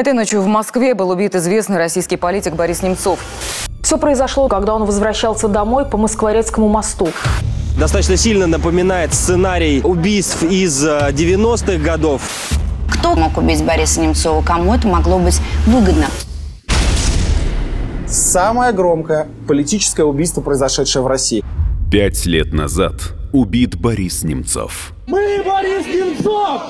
Этой ночью в Москве был убит известный российский политик Борис Немцов. Все произошло, когда он возвращался домой по Москворецкому мосту. Достаточно сильно напоминает сценарий убийств из 90-х годов. Кто мог убить Бориса Немцова? Кому это могло быть выгодно? Самое громкое политическое убийство, произошедшее в России. Пять лет назад убит Борис Немцов. Мы Борис Немцов!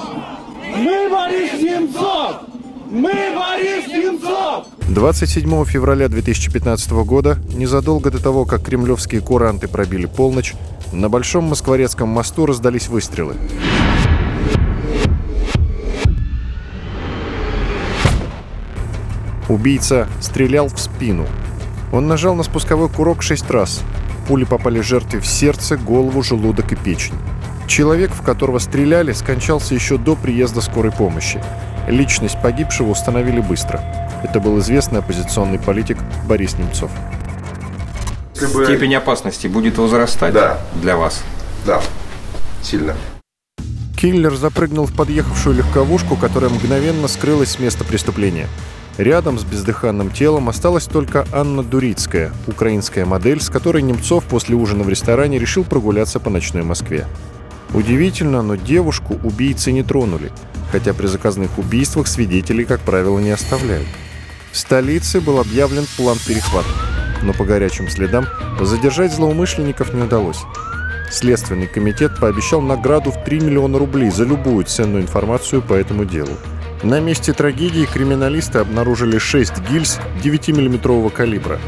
Мы Борис Немцов! Мы Борис Немцов! 27 февраля 2015 года, незадолго до того, как кремлевские куранты пробили полночь, на Большом Москворецком мосту раздались выстрелы. Убийца стрелял в спину. Он нажал на спусковой курок шесть раз. Пули попали жертве в сердце, голову, желудок и печень. Человек, в которого стреляли, скончался еще до приезда скорой помощи. Личность погибшего установили быстро. Это был известный оппозиционный политик Борис Немцов. Степень опасности будет возрастать да. для вас? Да, сильно. Киллер запрыгнул в подъехавшую легковушку, которая мгновенно скрылась с места преступления. Рядом с бездыханным телом осталась только Анна Дурицкая, украинская модель, с которой Немцов после ужина в ресторане решил прогуляться по ночной Москве. Удивительно, но девушку убийцы не тронули, хотя при заказных убийствах свидетелей, как правило, не оставляют. В столице был объявлен план перехвата, но по горячим следам задержать злоумышленников не удалось. Следственный комитет пообещал награду в 3 миллиона рублей за любую ценную информацию по этому делу. На месте трагедии криминалисты обнаружили 6 гильз 9-миллиметрового калибра.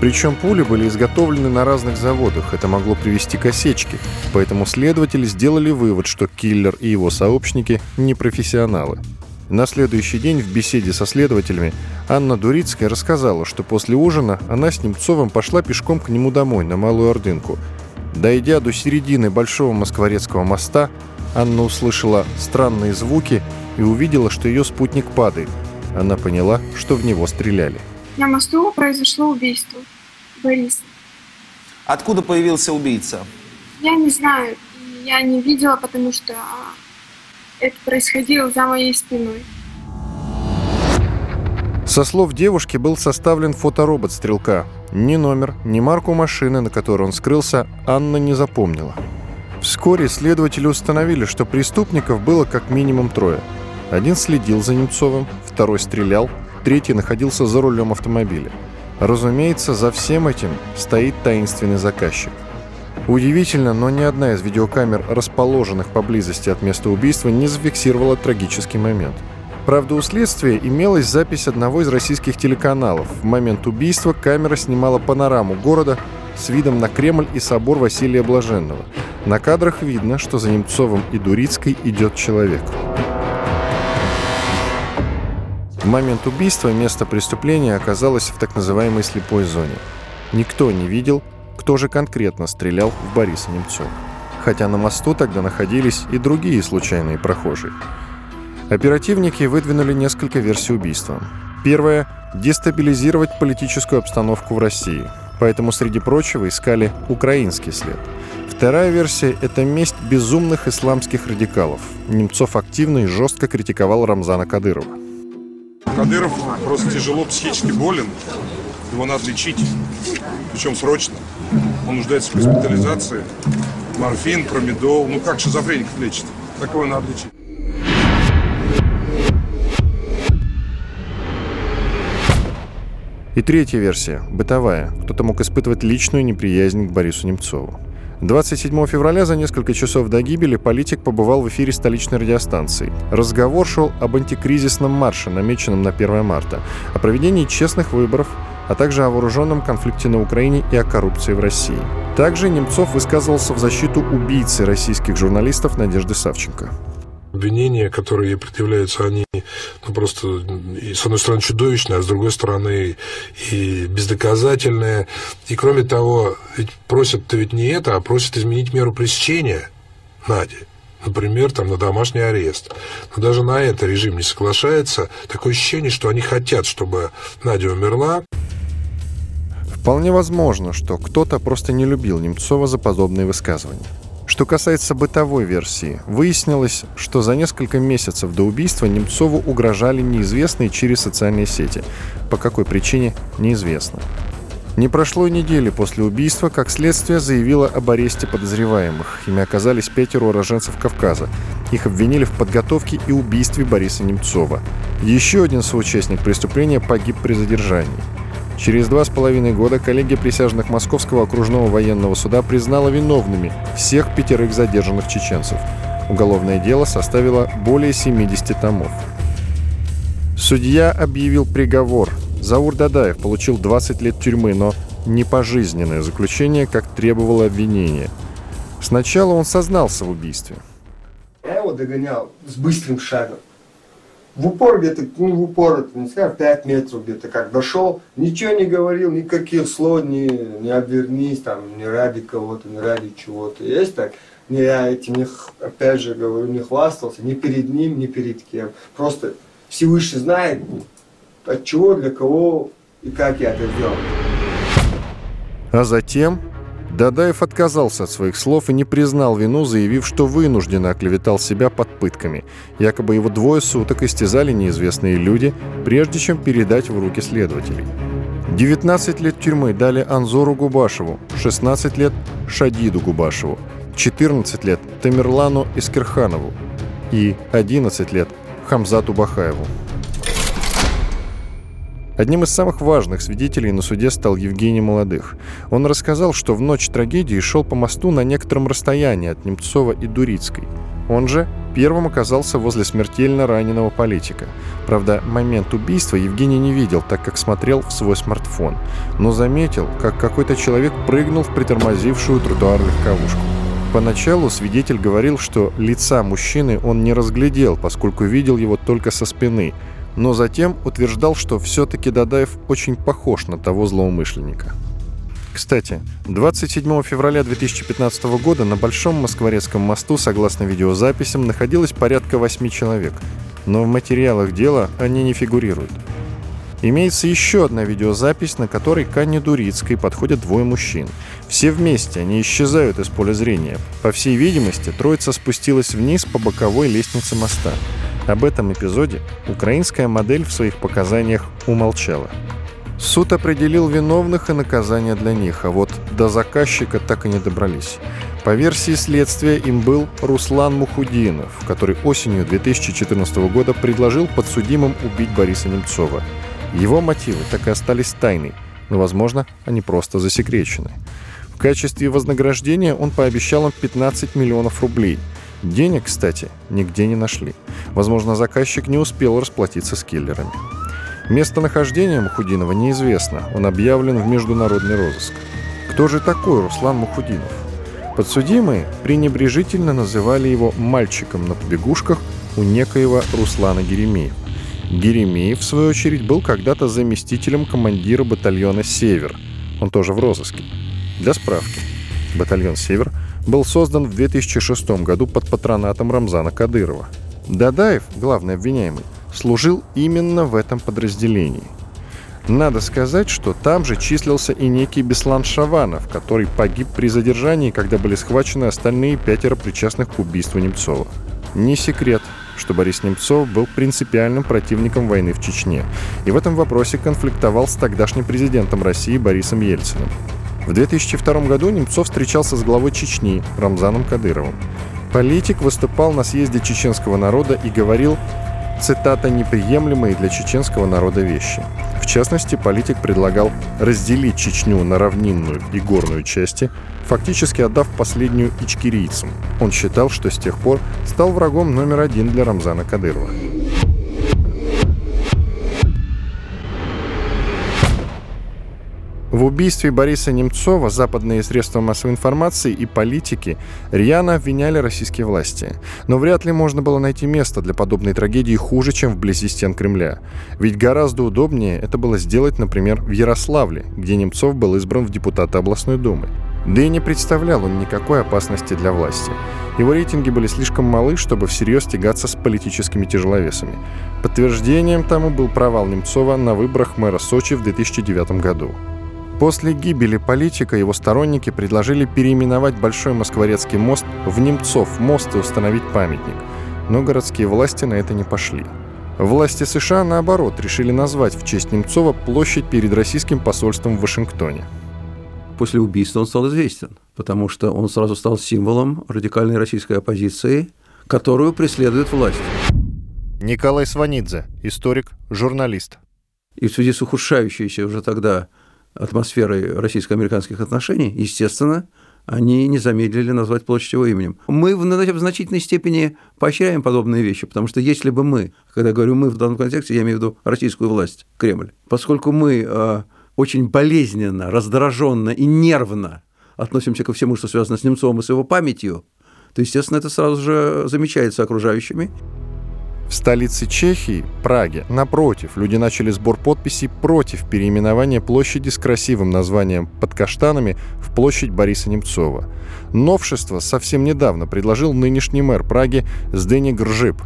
Причем пули были изготовлены на разных заводах, это могло привести к осечке, поэтому следователи сделали вывод, что киллер и его сообщники не профессионалы. На следующий день в беседе со следователями Анна Дурицкая рассказала, что после ужина она с Немцовым пошла пешком к нему домой, на Малую Ордынку. Дойдя до середины Большого Москворецкого моста, Анна услышала странные звуки и увидела, что ее спутник падает. Она поняла, что в него стреляли. На мосту произошло убийство. Борис. Откуда появился убийца? Я не знаю. Я не видела, потому что это происходило за моей спиной. Со слов девушки был составлен фоторобот стрелка. Ни номер, ни марку машины, на которой он скрылся, Анна не запомнила. Вскоре следователи установили, что преступников было как минимум трое. Один следил за Немцовым, второй стрелял, третий находился за рулем автомобиля. Разумеется, за всем этим стоит таинственный заказчик. Удивительно, но ни одна из видеокамер, расположенных поблизости от места убийства, не зафиксировала трагический момент. Правда, у следствия имелась запись одного из российских телеканалов. В момент убийства камера снимала панораму города с видом на Кремль и собор Василия Блаженного. На кадрах видно, что за Немцовым и Дурицкой идет человек. В момент убийства место преступления оказалось в так называемой слепой зоне. Никто не видел, кто же конкретно стрелял в Бориса Немцова. Хотя на мосту тогда находились и другие случайные прохожие. Оперативники выдвинули несколько версий убийства. Первая – дестабилизировать политическую обстановку в России. Поэтому, среди прочего, искали украинский след. Вторая версия – это месть безумных исламских радикалов. Немцов активно и жестко критиковал Рамзана Кадырова. Кадыров просто тяжело психически болен. Его надо лечить, причем срочно. Он нуждается в госпитализации. Морфин, промедол. Ну как шизофреников лечит? Так его надо лечить. И третья версия, бытовая. Кто-то мог испытывать личную неприязнь к Борису Немцову. 27 февраля за несколько часов до гибели политик побывал в эфире столичной радиостанции. Разговор шел об антикризисном марше, намеченном на 1 марта, о проведении честных выборов, а также о вооруженном конфликте на Украине и о коррупции в России. Также Немцов высказывался в защиту убийцы российских журналистов Надежды Савченко обвинения, которые предъявляются, они ну, просто, с одной стороны, чудовищные, а с другой стороны, и бездоказательные. И, кроме того, ведь просят-то ведь не это, а просят изменить меру пресечения Нади. Например, там, на домашний арест. Но даже на это режим не соглашается. Такое ощущение, что они хотят, чтобы Надя умерла. Вполне возможно, что кто-то просто не любил Немцова за подобные высказывания. Что касается бытовой версии, выяснилось, что за несколько месяцев до убийства Немцову угрожали неизвестные через социальные сети. По какой причине – неизвестно. Не прошло и недели после убийства, как следствие заявило об аресте подозреваемых. Ими оказались пятеро уроженцев Кавказа. Их обвинили в подготовке и убийстве Бориса Немцова. Еще один соучастник преступления погиб при задержании. Через два с половиной года коллегия присяжных Московского окружного военного суда признала виновными всех пятерых задержанных чеченцев. Уголовное дело составило более 70 томов. Судья объявил приговор. Заур Дадаев получил 20 лет тюрьмы, но не пожизненное заключение, как требовало обвинение. Сначала он сознался в убийстве. Я его догонял с быстрым шагом. В упор где-то, ну в упор, это, не знаю, 5 метров где-то как дошел, ничего не говорил, никаких слов, не, не обернись, там, не ради кого-то, не ради чего-то. Есть так? Не я этим, не, опять же говорю, не хвастался, ни перед ним, ни перед кем. Просто Всевышний знает, от чего, для кого и как я это сделал. А затем Дадаев отказался от своих слов и не признал вину, заявив, что вынужденно оклеветал себя под пытками. Якобы его двое суток истязали неизвестные люди, прежде чем передать в руки следователей. 19 лет тюрьмы дали Анзору Губашеву, 16 лет – Шадиду Губашеву, 14 лет – Тамерлану Искерханову и 11 лет – Хамзату Бахаеву. Одним из самых важных свидетелей на суде стал Евгений Молодых. Он рассказал, что в ночь трагедии шел по мосту на некотором расстоянии от Немцова и Дурицкой. Он же первым оказался возле смертельно раненого политика. Правда, момент убийства Евгений не видел, так как смотрел в свой смартфон, но заметил, как какой-то человек прыгнул в притормозившую тротуар легковушку. Поначалу свидетель говорил, что лица мужчины он не разглядел, поскольку видел его только со спины – но затем утверждал, что все-таки Дадаев очень похож на того злоумышленника. Кстати, 27 февраля 2015 года на Большом Москворецком мосту, согласно видеозаписям, находилось порядка 8 человек, но в материалах дела они не фигурируют. Имеется еще одна видеозапись, на которой к Анне Дурицкой подходят двое мужчин. Все вместе, они исчезают из поля зрения. По всей видимости, троица спустилась вниз по боковой лестнице моста. Об этом эпизоде украинская модель в своих показаниях умолчала. Суд определил виновных и наказание для них, а вот до заказчика так и не добрались. По версии следствия им был Руслан Мухудинов, который осенью 2014 года предложил подсудимым убить Бориса Немцова. Его мотивы так и остались тайной, но, возможно, они просто засекречены. В качестве вознаграждения он пообещал им 15 миллионов рублей – Денег, кстати, нигде не нашли. Возможно, заказчик не успел расплатиться с киллерами. Местонахождение Мухудинова неизвестно. Он объявлен в международный розыск. Кто же такой Руслан Мухудинов? Подсудимые пренебрежительно называли его мальчиком на побегушках у некоего Руслана Геремеева. Геремеев, в свою очередь, был когда-то заместителем командира батальона «Север». Он тоже в розыске. Для справки. Батальон «Север» был создан в 2006 году под патронатом Рамзана Кадырова. Дадаев, главный обвиняемый, служил именно в этом подразделении. Надо сказать, что там же числился и некий Беслан Шаванов, который погиб при задержании, когда были схвачены остальные пятеро причастных к убийству Немцова. Не секрет, что Борис Немцов был принципиальным противником войны в Чечне и в этом вопросе конфликтовал с тогдашним президентом России Борисом Ельциным. В 2002 году Немцов встречался с главой Чечни Рамзаном Кадыровым. Политик выступал на съезде чеченского народа и говорил, цитата, «неприемлемые для чеченского народа вещи». В частности, политик предлагал разделить Чечню на равнинную и горную части, фактически отдав последнюю ичкирийцам. Он считал, что с тех пор стал врагом номер один для Рамзана Кадырова. В убийстве Бориса Немцова западные средства массовой информации и политики рьяно обвиняли российские власти. Но вряд ли можно было найти место для подобной трагедии хуже, чем вблизи стен Кремля. Ведь гораздо удобнее это было сделать, например, в Ярославле, где Немцов был избран в депутаты областной думы. Да и не представлял он никакой опасности для власти. Его рейтинги были слишком малы, чтобы всерьез тягаться с политическими тяжеловесами. Подтверждением тому был провал Немцова на выборах мэра Сочи в 2009 году. После гибели политика его сторонники предложили переименовать Большой Москворецкий мост в Немцов мост и установить памятник. Но городские власти на это не пошли. Власти США, наоборот, решили назвать в честь Немцова площадь перед российским посольством в Вашингтоне. После убийства он стал известен, потому что он сразу стал символом радикальной российской оппозиции, которую преследует власть. Николай Сванидзе, историк, журналист. И в связи с ухудшающейся уже тогда атмосферой российско-американских отношений, естественно, они не замедлили назвать площадь его именем. Мы в, значительной степени поощряем подобные вещи, потому что если бы мы, когда говорю мы в данном контексте, я имею в виду российскую власть, Кремль, поскольку мы э, очень болезненно, раздраженно и нервно относимся ко всему, что связано с Немцовым и с его памятью, то, естественно, это сразу же замечается окружающими. В столице Чехии, Праге, напротив, люди начали сбор подписей против переименования площади с красивым названием «Под каштанами» в площадь Бориса Немцова. Новшество совсем недавно предложил нынешний мэр Праги Сдени Гржип.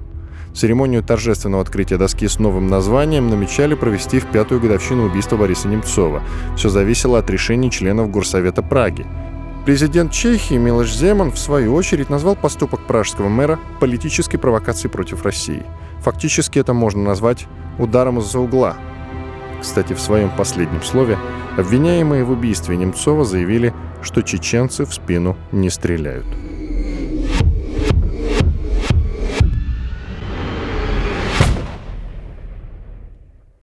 Церемонию торжественного открытия доски с новым названием намечали провести в пятую годовщину убийства Бориса Немцова. Все зависело от решений членов Горсовета Праги. Президент Чехии Милош Земан, в свою очередь, назвал поступок пражского мэра политической провокацией против России. Фактически это можно назвать ударом из-за угла. Кстати, в своем последнем слове обвиняемые в убийстве Немцова заявили, что чеченцы в спину не стреляют.